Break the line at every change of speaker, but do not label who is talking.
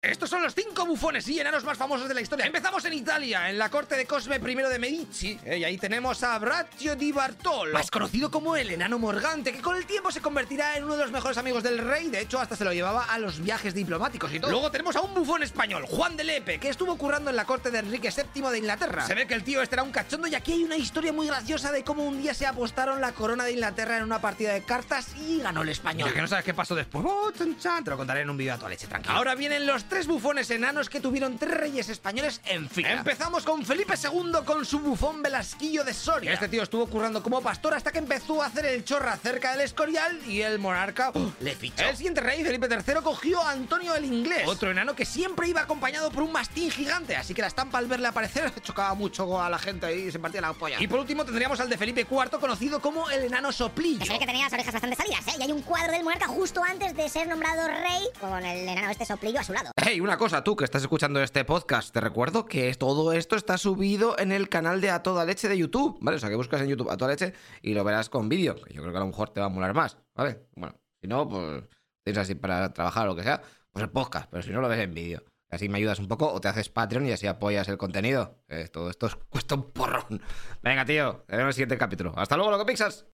Estos son los cinco bufones y enanos más famosos de la historia. Empezamos en Italia, en la corte de Cosme I de Medici. Eh, y ahí tenemos a Braccio di Bartolo, más conocido como el enano Morgante, que con el tiempo se convertirá en uno de los mejores amigos del rey. De hecho, hasta se lo llevaba a los viajes diplomáticos y todo. Luego tenemos a un bufón español, Juan de Lepe, que estuvo currando en la corte de Enrique VII de Inglaterra. Se ve que el tío este era un cachondo y aquí hay una historia muy graciosa de cómo un día se apostaron la corona de Inglaterra en una partida de cartas y ganó el español. Ya que no sabes qué pasó después, oh, te lo contaré en un vídeo a tu leche, tranquilo. Ahora vienen los tres bufones enanos que tuvieron tres reyes españoles en fin. Empezamos con Felipe II con su bufón Velasquillo de Soria. Este tío estuvo currando como pastor hasta que empezó a hacer el chorra cerca del Escorial y el monarca ¡oh! le fichó. El siguiente rey, Felipe III, cogió a Antonio el Inglés, otro enano que siempre iba acompañado por un mastín gigante, así que la estampa al verle aparecer chocaba mucho a la gente y se partía la polla. Y por último tendríamos al de Felipe IV, conocido como el enano Soplillo.
Se ve que tenía las orejas bastante salidas, cuadro del monarca justo antes de ser nombrado rey con el enano este Soplillo a su lado.
Hey, una cosa, tú que estás escuchando este podcast, te recuerdo que todo esto está subido en el canal de A Toda Leche de YouTube, ¿vale? O sea, que buscas en YouTube A Toda Leche y lo verás con vídeo, que yo creo que a lo mejor te va a molar más, ¿vale? Bueno, si no, pues tienes así para trabajar o lo que sea, pues el podcast, pero si no lo ves en vídeo. Así me ayudas un poco o te haces Patreon y así apoyas el contenido. todo esto cuesta un porrón. Venga, tío, te vemos en el siguiente capítulo. Hasta luego, loco Pixas.